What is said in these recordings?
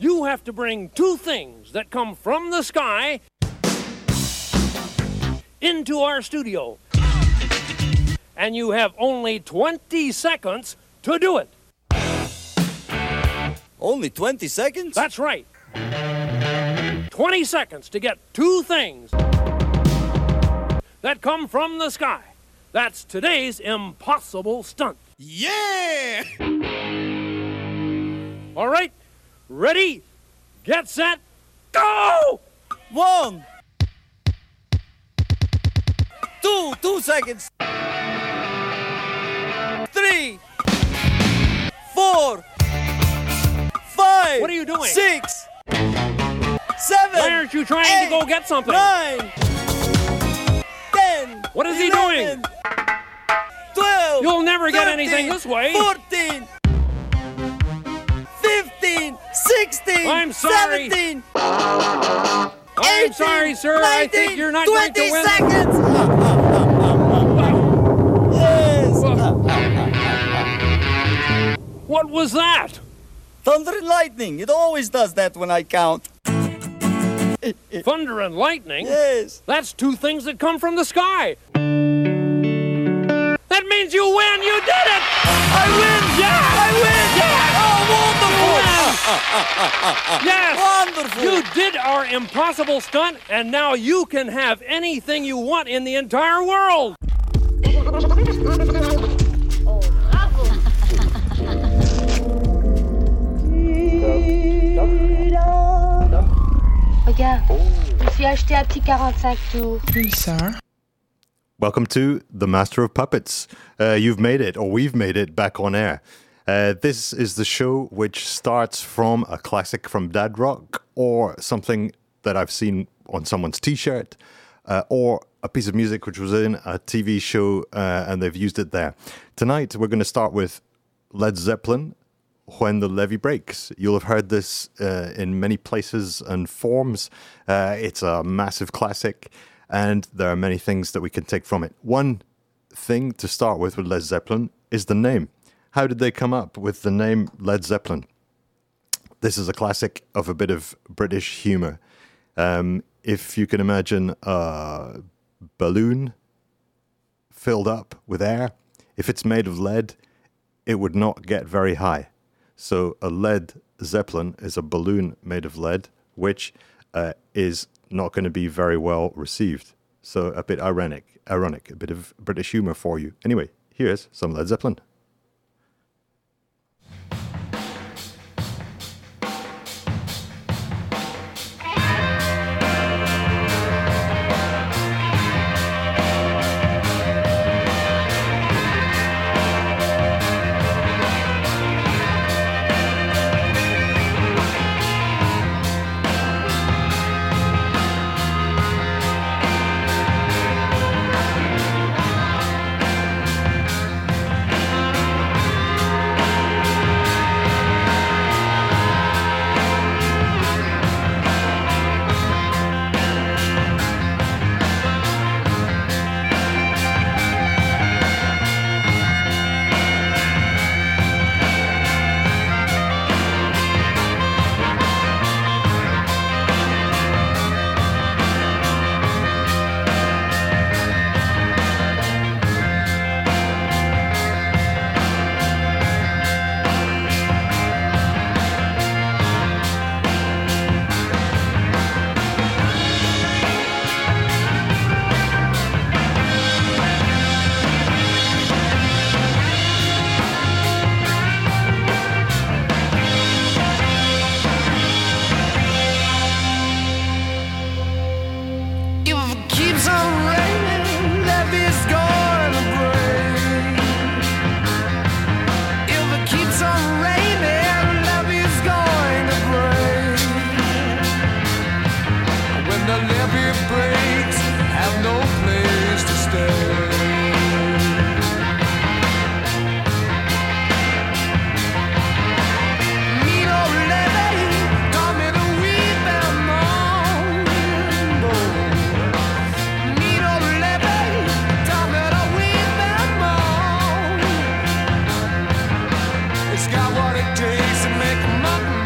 you have to bring two things that come from the sky into our studio. And you have only 20 seconds to do it. Only 20 seconds? That's right. 20 seconds to get two things that come from the sky. That's today's impossible stunt. Yeah! All right, ready, get set, go! One. Two, two seconds. Three. Four. Five. What are you doing? Six. Seven. Why aren't you trying to go get something? Nine. Ten. What is he 11, Twelve. You'll never get anything this way. Fourteen. Fifteen. Sixteen. I'm sorry. Seventeen. I'm 18, sorry, sir. I think you're not going to win. seconds. yes. What was that? Thunder and lightning. It always does that when I count. Thunder and lightning? Yes. That's two things that come from the sky. That means you win. You did it. I win. Yeah. I win. Yeah. Wonderful. Yes. Wonderful. You did our impossible stunt, and now you can have anything you want in the entire world. Regarde, je me suis acheté un petit 45 tours. Welcome to The Pastor of Muppets. Uh, you've made it, or we've made it, back on air. Uh, this is the show which starts from a classic from Dad Rock, or something that I've seen on someone's t shirt, uh, or a piece of music which was in a TV show uh, and they've used it there. Tonight, we're going to start with Led Zeppelin. When the levee breaks, you'll have heard this uh, in many places and forms. Uh, it's a massive classic, and there are many things that we can take from it. One thing to start with with Led Zeppelin is the name. How did they come up with the name Led Zeppelin? This is a classic of a bit of British humor. Um, if you can imagine a balloon filled up with air, if it's made of lead, it would not get very high. So a lead zeppelin is a balloon made of lead, which uh, is not going to be very well received. So a bit ironic, ironic, a bit of British humor for you. Anyway, here's some Led Zeppelin. party days to make them.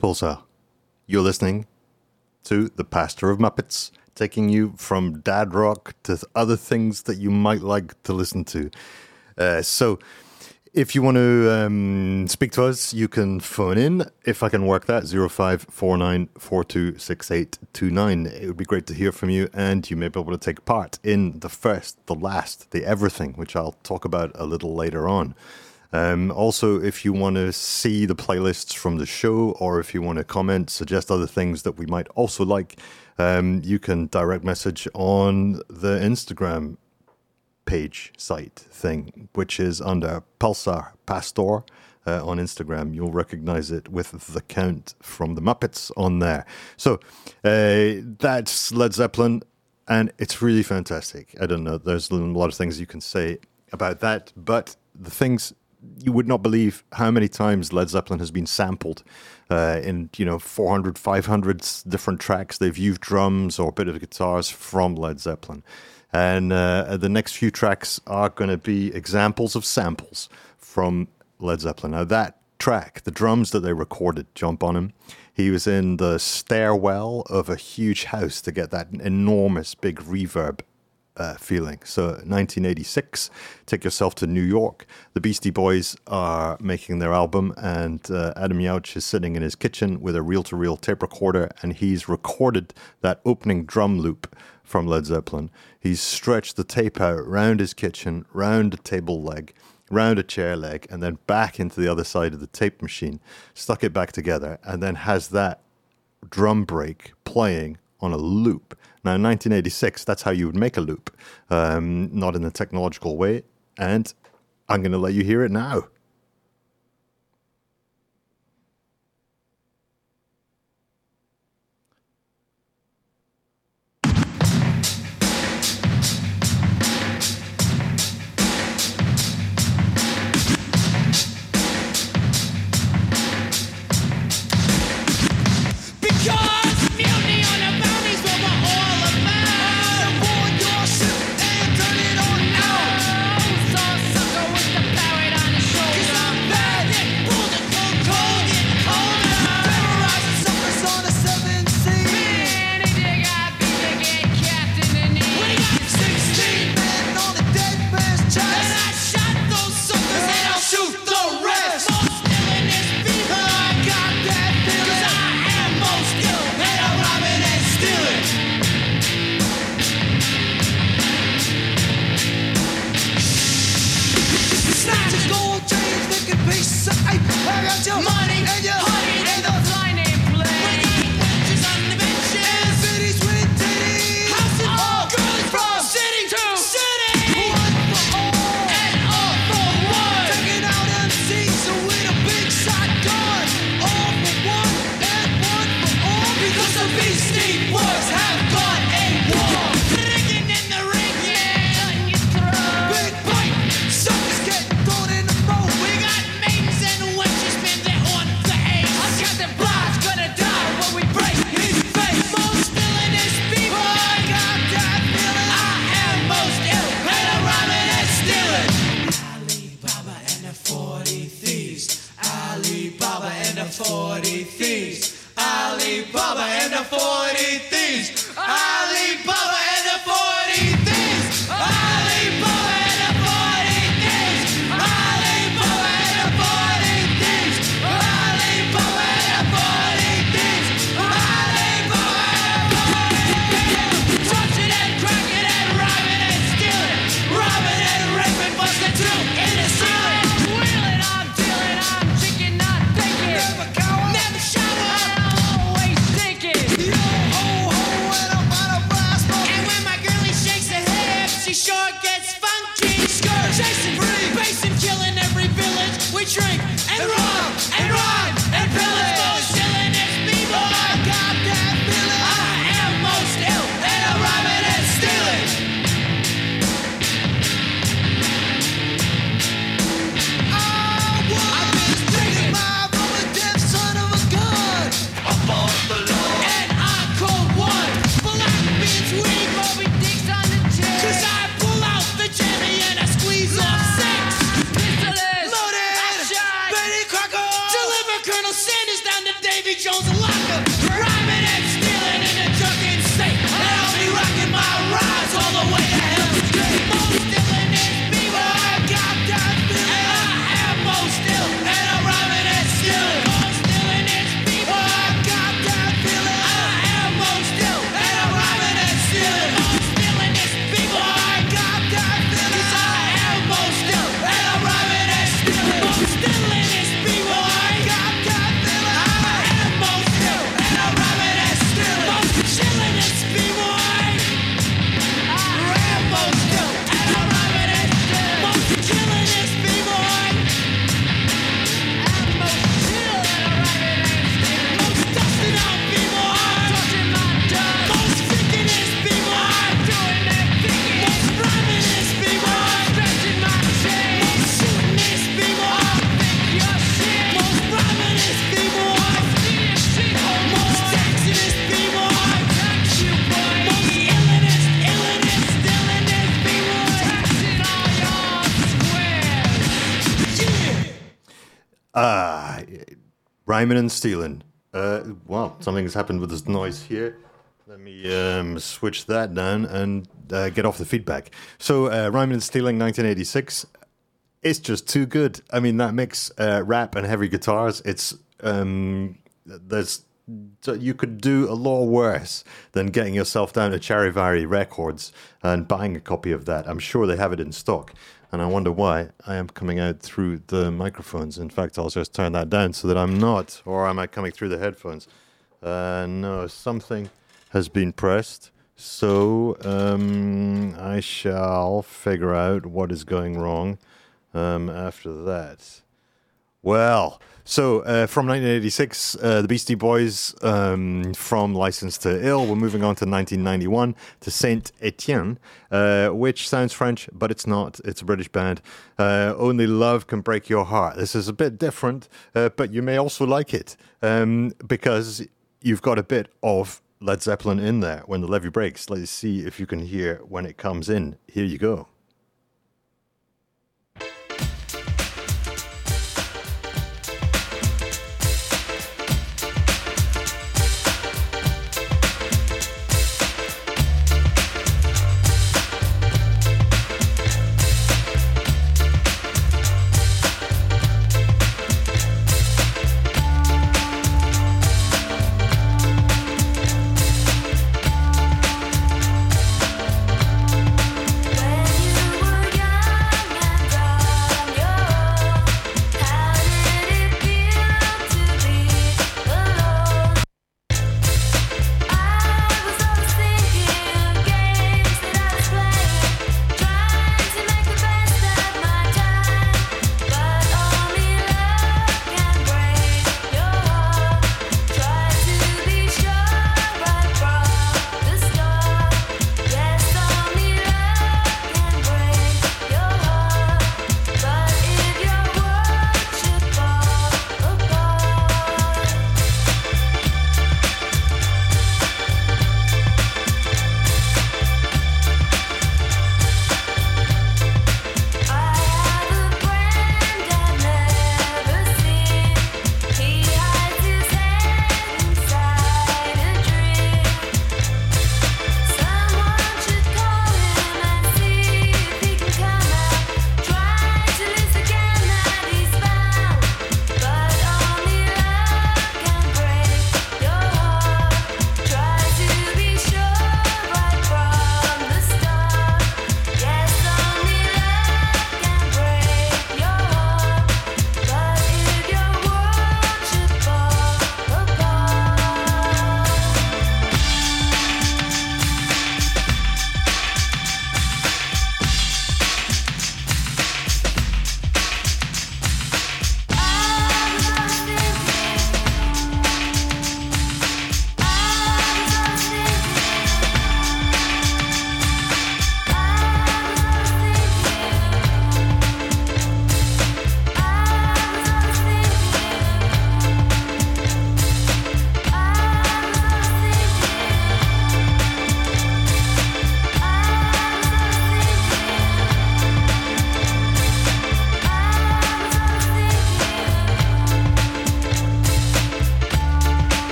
Pulsar. You're listening to The Pastor of Muppets, taking you from dad rock to other things that you might like to listen to. Uh, so, if you want to um, speak to us, you can phone in. If I can work that, 0549426829. It would be great to hear from you, and you may be able to take part in the first, the last, the everything, which I'll talk about a little later on. Um, also, if you want to see the playlists from the show, or if you want to comment, suggest other things that we might also like, um, you can direct message on the Instagram page site thing, which is under Pulsar Pastor uh, on Instagram. You'll recognize it with the count from the Muppets on there. So uh, that's Led Zeppelin, and it's really fantastic. I don't know, there's a lot of things you can say about that, but the things you would not believe how many times Led Zeppelin has been sampled uh, in you know 400 500 different tracks they've used drums or a bit of guitars from Led Zeppelin and uh, the next few tracks are going to be examples of samples from Led Zeppelin now that track the drums that they recorded John Bonham he was in the stairwell of a huge house to get that enormous big reverb uh, feeling. So, 1986, take yourself to New York. The Beastie Boys are making their album, and uh, Adam Yauch is sitting in his kitchen with a reel to reel tape recorder, and he's recorded that opening drum loop from Led Zeppelin. He's stretched the tape out round his kitchen, round a table leg, round a chair leg, and then back into the other side of the tape machine, stuck it back together, and then has that drum break playing on a loop. Now, in 1986, that's how you would make a loop, um, not in a technological way. And I'm going to let you hear it now. Rhyming and stealing. Uh, well, something's happened with this noise here. Let me um, switch that down and uh, get off the feedback. So, uh, rhyming and stealing, 1986. It's just too good. I mean, that mix, uh, rap and heavy guitars. It's um, there's you could do a lot worse than getting yourself down to Charivari Records and buying a copy of that. I'm sure they have it in stock. And I wonder why I am coming out through the microphones. In fact, I'll just turn that down so that I'm not, or am I coming through the headphones? Uh, no, something has been pressed. So um, I shall figure out what is going wrong um, after that. Well, so uh, from 1986, uh, the Beastie Boys um, from License to Ill. We're moving on to 1991 to Saint Etienne, uh, which sounds French, but it's not. It's a British band. Uh, Only Love Can Break Your Heart. This is a bit different, uh, but you may also like it um, because you've got a bit of Led Zeppelin in there when the levee breaks. Let's see if you can hear when it comes in. Here you go.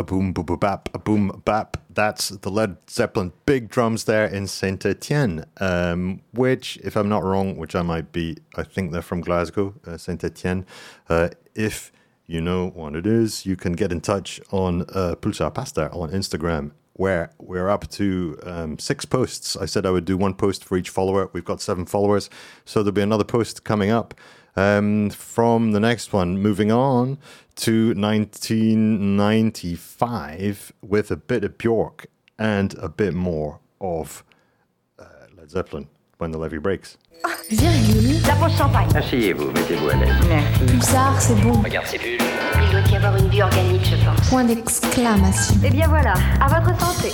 A boom boom boom bap, a boom bap. That's the Led Zeppelin big drums there in Saint Etienne, um, which, if I'm not wrong, which I might be, I think they're from Glasgow, uh, Saint Etienne. Uh, if you know what it is, you can get in touch on uh, Pulsar Pastor on Instagram, where we're up to um, six posts. I said I would do one post for each follower. We've got seven followers, so there'll be another post coming up um, from the next one. Moving on to 1995 with a bit of Bjork and a bit more of uh, Led Zeppelin when the levee breaks. Virgule, La pause champagne. Asseyez-vous, mettez-vous à l'aise. pulsar, c'est bon. Regarde ces bulles. Il doit y avoir une vie organique, je pense. Point d'exclamation. Eh bien voilà, à votre santé.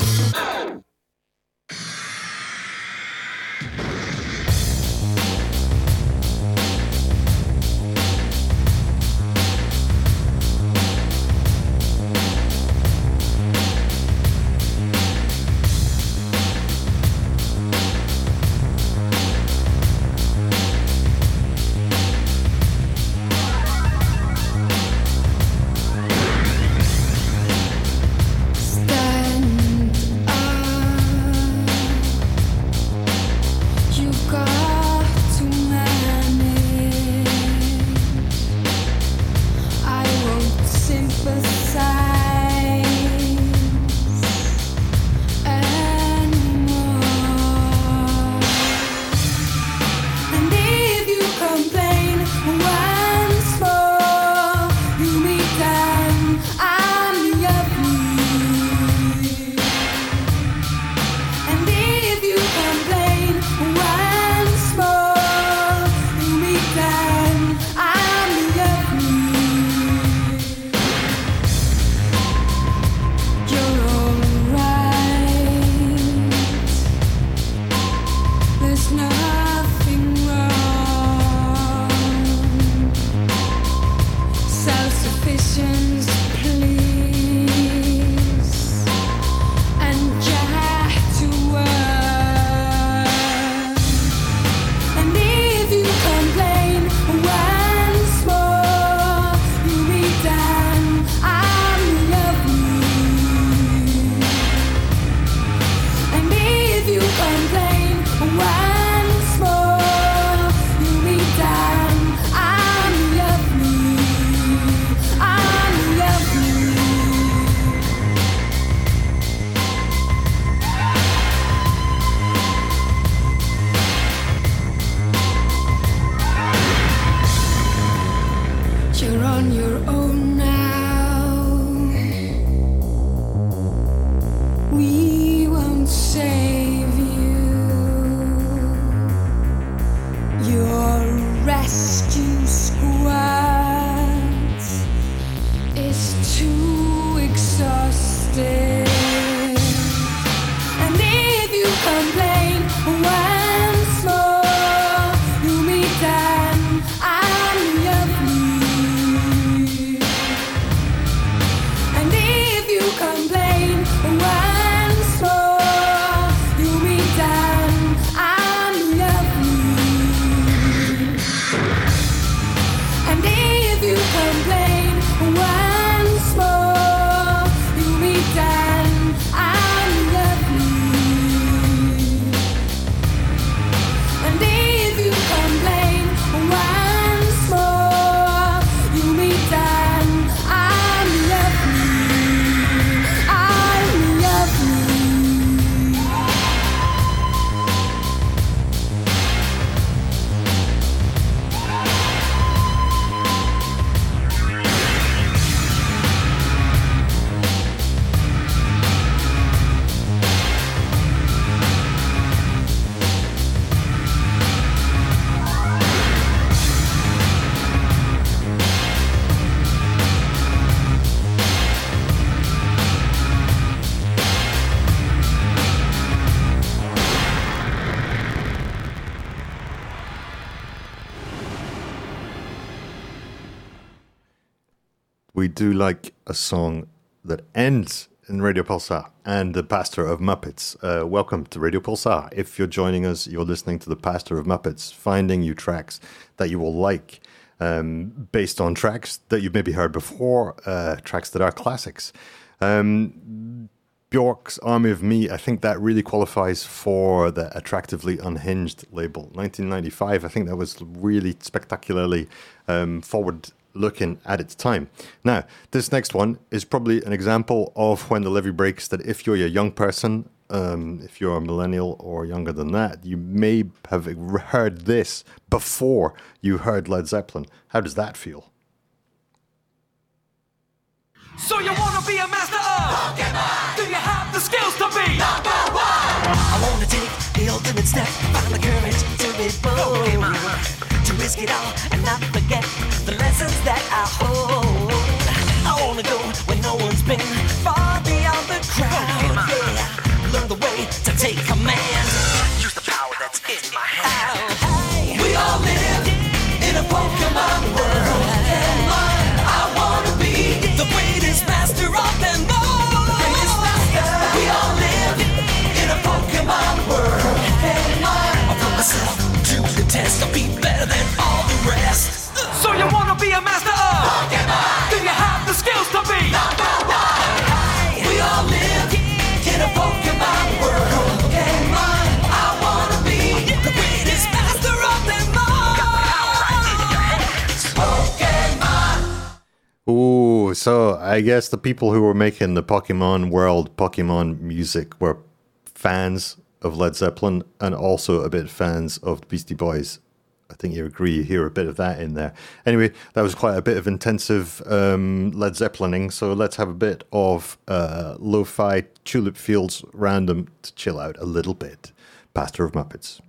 Do like a song that ends in Radio Pulsar and the Pastor of Muppets. Uh, welcome to Radio Pulsar. If you're joining us, you're listening to the Pastor of Muppets, finding you tracks that you will like. um, based on tracks that you've maybe heard before, uh, tracks that are classics. Um, Bjork's Army of Me, I think that really qualifies for the Attractively Unhinged label. 1995, I think that was really spectacularly um, forward looking at its time. Now, this next one is probably an example of when the levee breaks that if you're a young person, um, if you're a millennial or younger than that, you may have heard this before you heard Led Zeppelin. How does that feel? So you wanna be a master of Pokemon? Do you have the skills to be number one? I wanna take the ultimate step, find the courage to be bold, to risk it all and not forget the lessons that I hold. I wanna go where no one's been, far beyond the crowd. Yeah, learn the way to take command, use the power that's in my hand. Hey, we all live in a Pokemon world. And I wanna be the greatest master of them all. We all live in a Pokemon world. And I put myself to the test. I'll be so I guess the people who were making the Pokemon world, Pokemon music were fans of Led Zeppelin and also a bit fans of the Beastie Boys. I think you agree, you hear a bit of that in there. Anyway, that was quite a bit of intensive um, Led Zeppelining, so let's have a bit of uh, lo fi Tulip Fields random to chill out a little bit. Pastor of Muppets.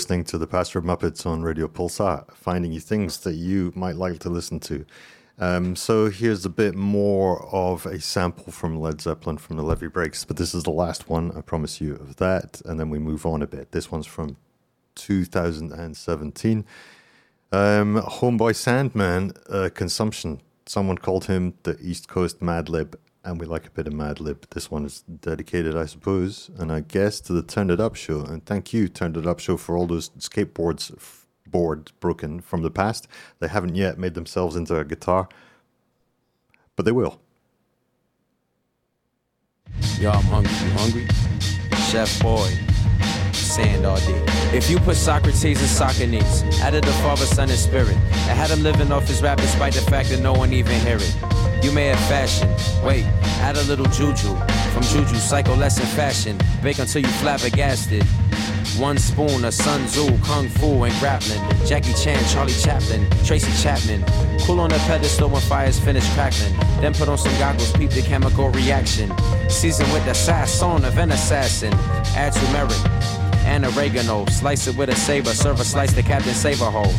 Listening to the Pastor of Muppets on Radio Pulsar, finding you things that you might like to listen to. Um, so here's a bit more of a sample from Led Zeppelin from the Levee Breaks, but this is the last one, I promise you, of that, and then we move on a bit. This one's from 2017. Um, Homeboy Sandman, uh, Consumption. Someone called him the East Coast Madlib, and we like a bit of Madlib. This one is dedicated, I suppose, and I guess to the Turned It Up show. And thank you, Turned It Up show, for all those skateboards f- boards broken from the past. They haven't yet made themselves into a guitar, but they will. Yo, I'm hungry. You hungry? Chef boy, sand all day. If you put Socrates in Socrates, added the Father, Son, and Spirit, and had him living off his rap despite the fact that no one even hear it. You may have fashion. Wait, add a little juju. From juju, psycho lesson fashion. Bake until you flabbergasted. One spoon of Sun Tzu, Kung Fu, and grappling. Jackie Chan, Charlie Chaplin, Tracy Chapman. Cool on the pedestal when fire's finished crackling. Then put on some goggles, peep the chemical reaction. Season with the sasson of an assassin. Add turmeric and oregano. Slice it with a saber, serve a slice to Captain Saberhole.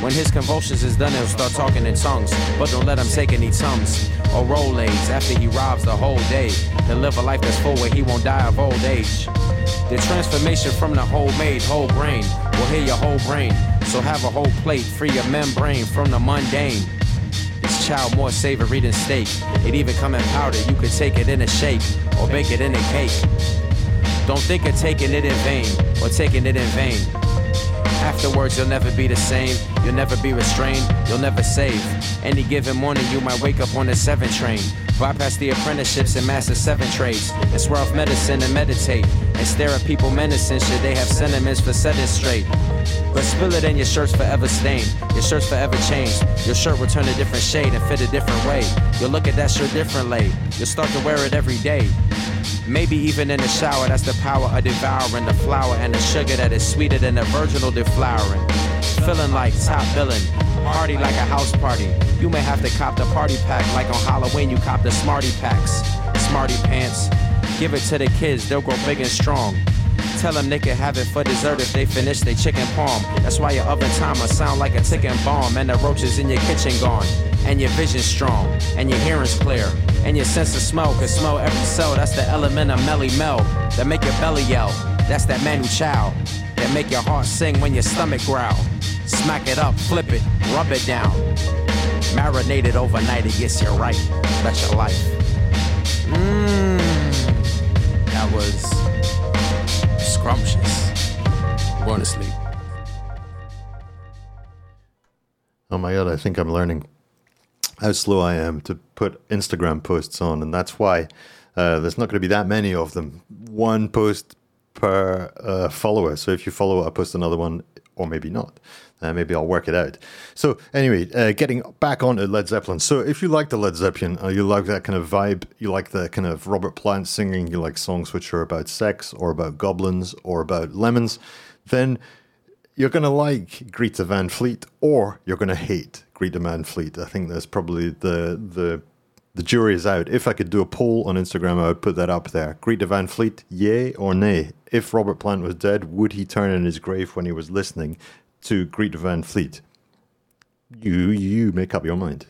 When his convulsions is done, he'll start talking in tongues. But don't let him take any tums or Rolaids after he robs the whole day. He'll live a life that's full where he won't die of old age. The transformation from the whole made whole brain will heal your whole brain. So have a whole plate, free your membrane from the mundane. This child more savory than steak. It even come in powder. You could take it in a shake or bake it in a cake. Don't think of taking it in vain or taking it in vain. Afterwards, you'll never be the same. You'll never be restrained. You'll never save. Any given morning, you might wake up on the seven train. Bypass the apprenticeships and master seven trades. And swear off medicine and meditate. And stare at people menacing should they have sentiments for setting straight. But spill it in your shirt's forever stained. Your shirt's forever changed. Your shirt will turn a different shade and fit a different way. You'll look at that shirt differently. You'll start to wear it every day. Maybe even in the shower, that's the power of devouring the flour and the sugar that is sweeter than the virginal deflowering. Feeling like top billing, party like a house party. You may have to cop the party pack like on Halloween you cop the Smarty packs. Smarty pants, give it to the kids, they'll grow big and strong. Tell them they can have it for dessert if they finish their chicken palm. That's why your oven timer sound like a ticking bomb and the roaches in your kitchen gone. And your vision strong, and your hearing's clear, and your sense of smell can smell every cell. That's the element of Melle Mel that make your belly yell. That's that Manu Chao that make your heart sing when your stomach growl. Smack it up, flip it, rub it down. Marinate it overnight, it gets you right. That's your life. Mmm. That was scrumptious. Sleep. Oh my god, I think I'm learning how slow I am to put Instagram posts on, and that's why uh, there's not going to be that many of them. One post per uh, follower. So if you follow, I post another one, or maybe not. Uh, maybe I'll work it out. So anyway, uh, getting back on to Led Zeppelin. So if you like the Led Zeppelin, uh, you like that kind of vibe, you like the kind of Robert Plant singing, you like songs which are about sex or about goblins or about lemons, then you're going to like Greta Van Fleet or you're going to hate Greta Van Fleet. I think that's probably the the the jury is out. If I could do a poll on Instagram, I would put that up there. Greta Van Fleet, yay or nay? If Robert Plant was dead, would he turn in his grave when he was listening to Greta Van Fleet? You you make up your mind.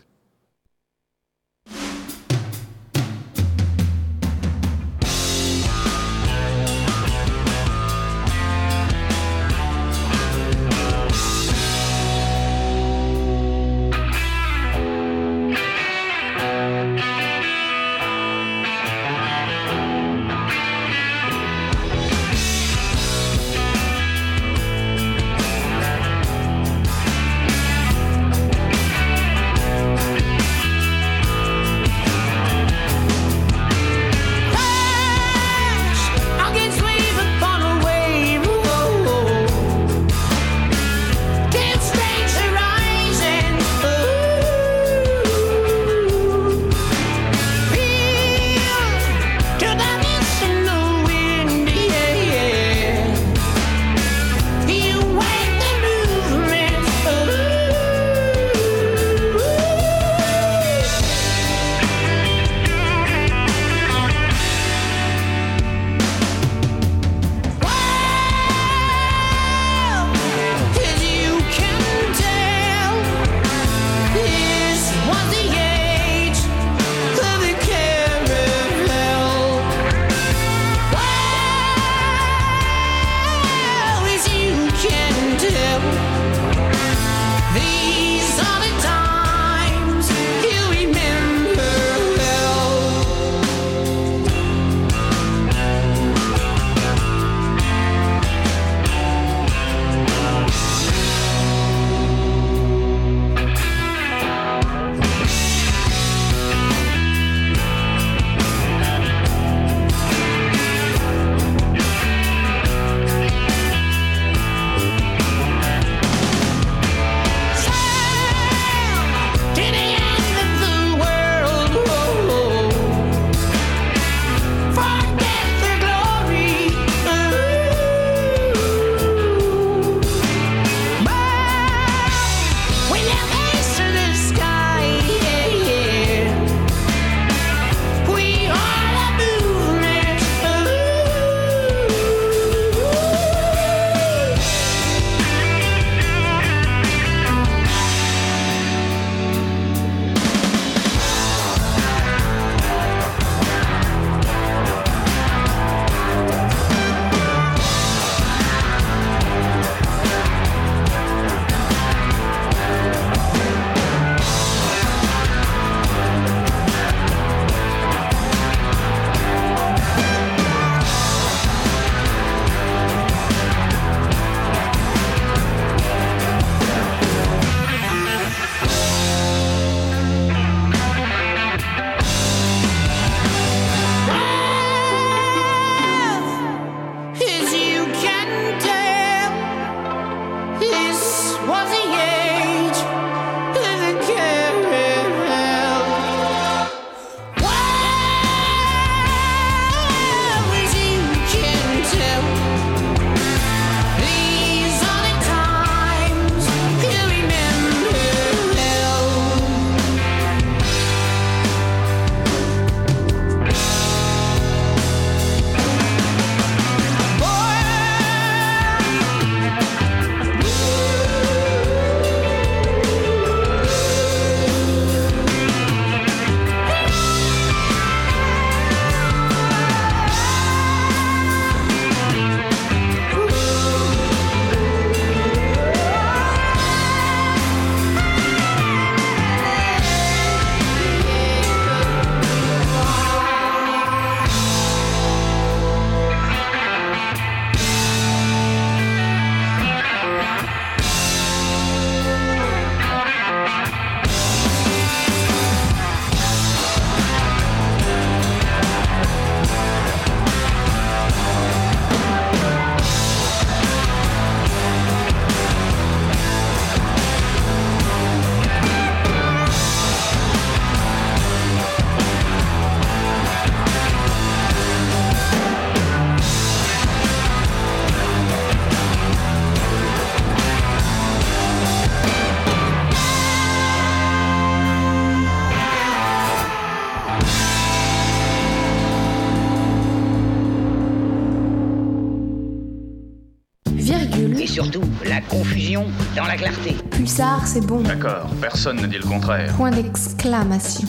Dans la clarté. Pulsar, c'est bon. D'accord, personne ne dit le contraire. Point d'exclamation.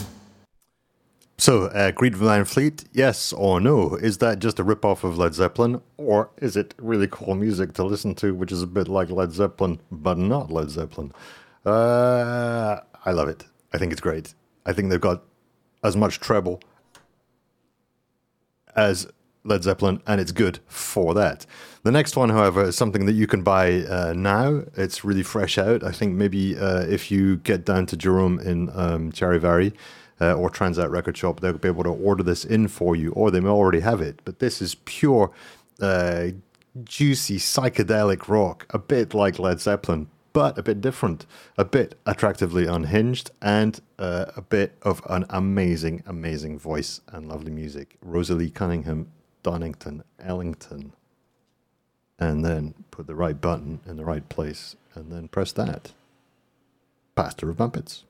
So, uh, Greta Van Fleet, yes or no? Is that just a rip-off of Led Zeppelin, or is it really cool music to listen to, which is a bit like Led Zeppelin, but not Led Zeppelin? Uh, I love it. I think it's great. I think they've got as much treble as Led Zeppelin, and it's good for that. The next one, however, is something that you can buy uh, now. It's really fresh out. I think maybe uh, if you get down to Jerome in um, Charivari uh, or Transat Record Shop, they'll be able to order this in for you, or they may already have it. But this is pure, uh, juicy psychedelic rock, a bit like Led Zeppelin, but a bit different, a bit attractively unhinged, and uh, a bit of an amazing, amazing voice and lovely music. Rosalie Cunningham, Donovan, Ellington. And then put the right button in the right place, and then press that. Pastor of Muppets.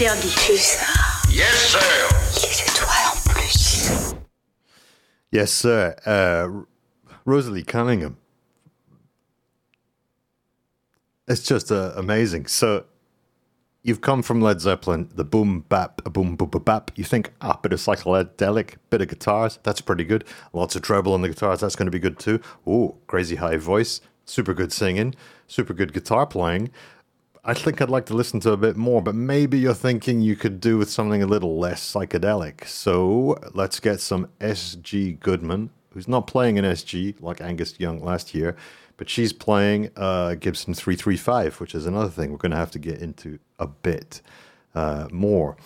Interdit. Yes, sir. Les étoiles en plus. Yes, sir. Uh, Rosalie Cunningham. It's just uh, amazing. So, you've come from Led Zeppelin, the boom bap, a boom boom boom bap. You think, ah, bit of psychedelic, bit of guitars, that's pretty good. Lots of treble on the guitars, that's going to be good too. Ooh, crazy high voice, super good singing, super good guitar playing. I think I'd like to listen to a bit more, but maybe you're thinking you could do with something a little less psychedelic. So let's get some SG Goodman, who's not playing an SG like Angus Young last year, but she's playing uh, Gibson 335, which is another thing we're going to have to get into a bit uh, more.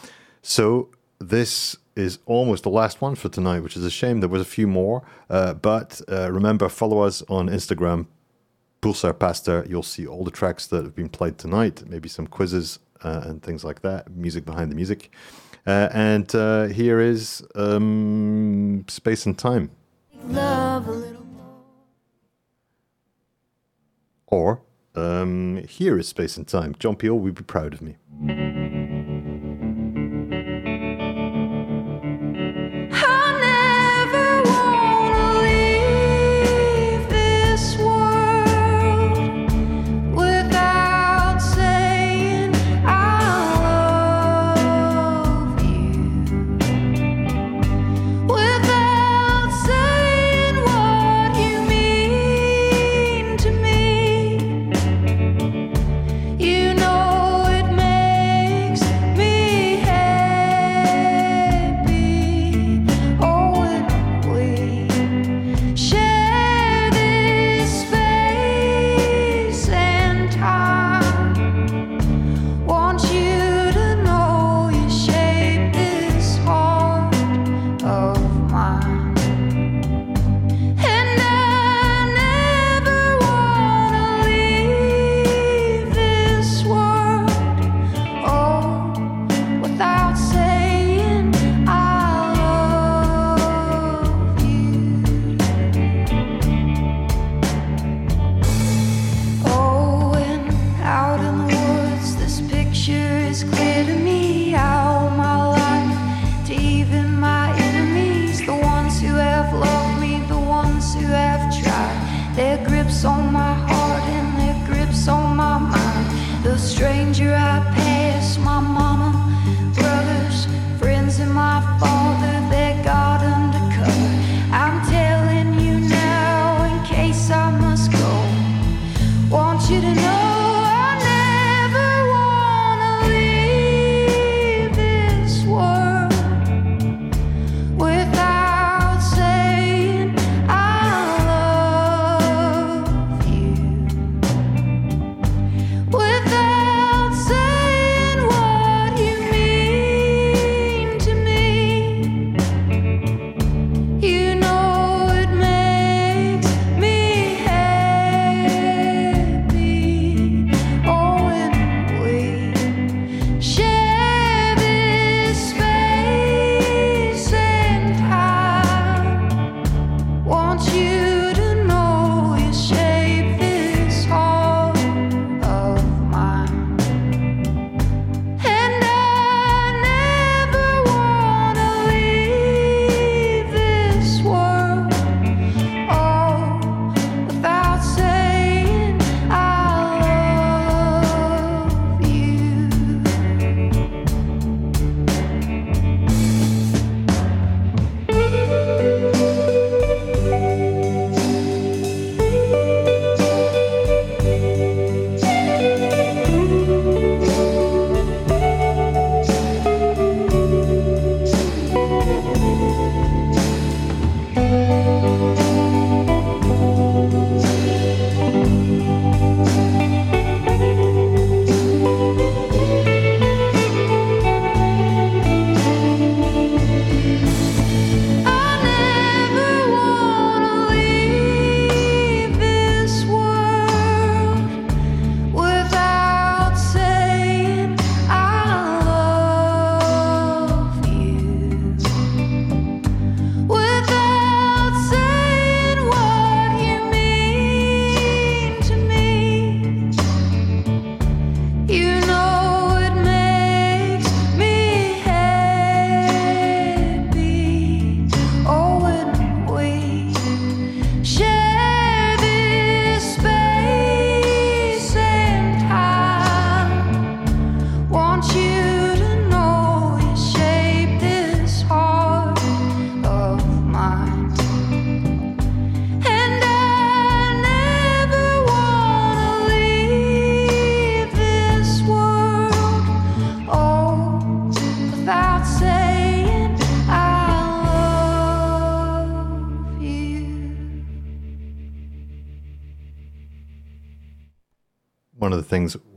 So this is almost the last one for tonight, which is a shame. There was a few more, uh, but uh, remember, follow us on Instagram, Pulsar Pastor. You'll see all the tracks that have been played tonight, maybe some quizzes uh, and things like that, music behind the music. Uh, and uh, here is um, Space and Time. Love a little. Or um, here is Space and Time. John Peel would be proud of me.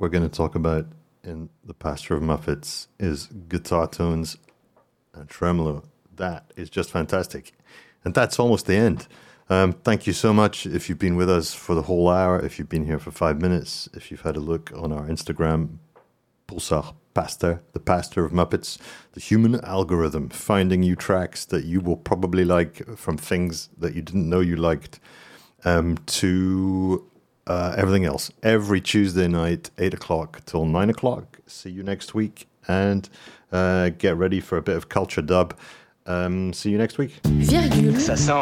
We're going to talk about in the Pastor of Muppets is guitar tones and tremolo. That is just fantastic. And that's almost the end. Um, thank you so much if you've been with us for the whole hour, if you've been here for five minutes, if you've had a look on our Instagram, Pulsar Pastor, the Pastor of Muppets, the human algorithm, finding you tracks that you will probably like from things that you didn't know you liked, um, to uh, everything else. Every Tuesday night, 8 o'clock till 9 o'clock. See you next week and uh, get ready for a bit of culture dub. Um, see you next week. Virgule. Ça sent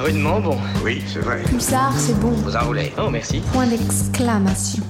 rudement bon. Oui, c'est vrai. Pulsar, c'est bon. Vous enroulez. Oh, merci. Point d'exclamation.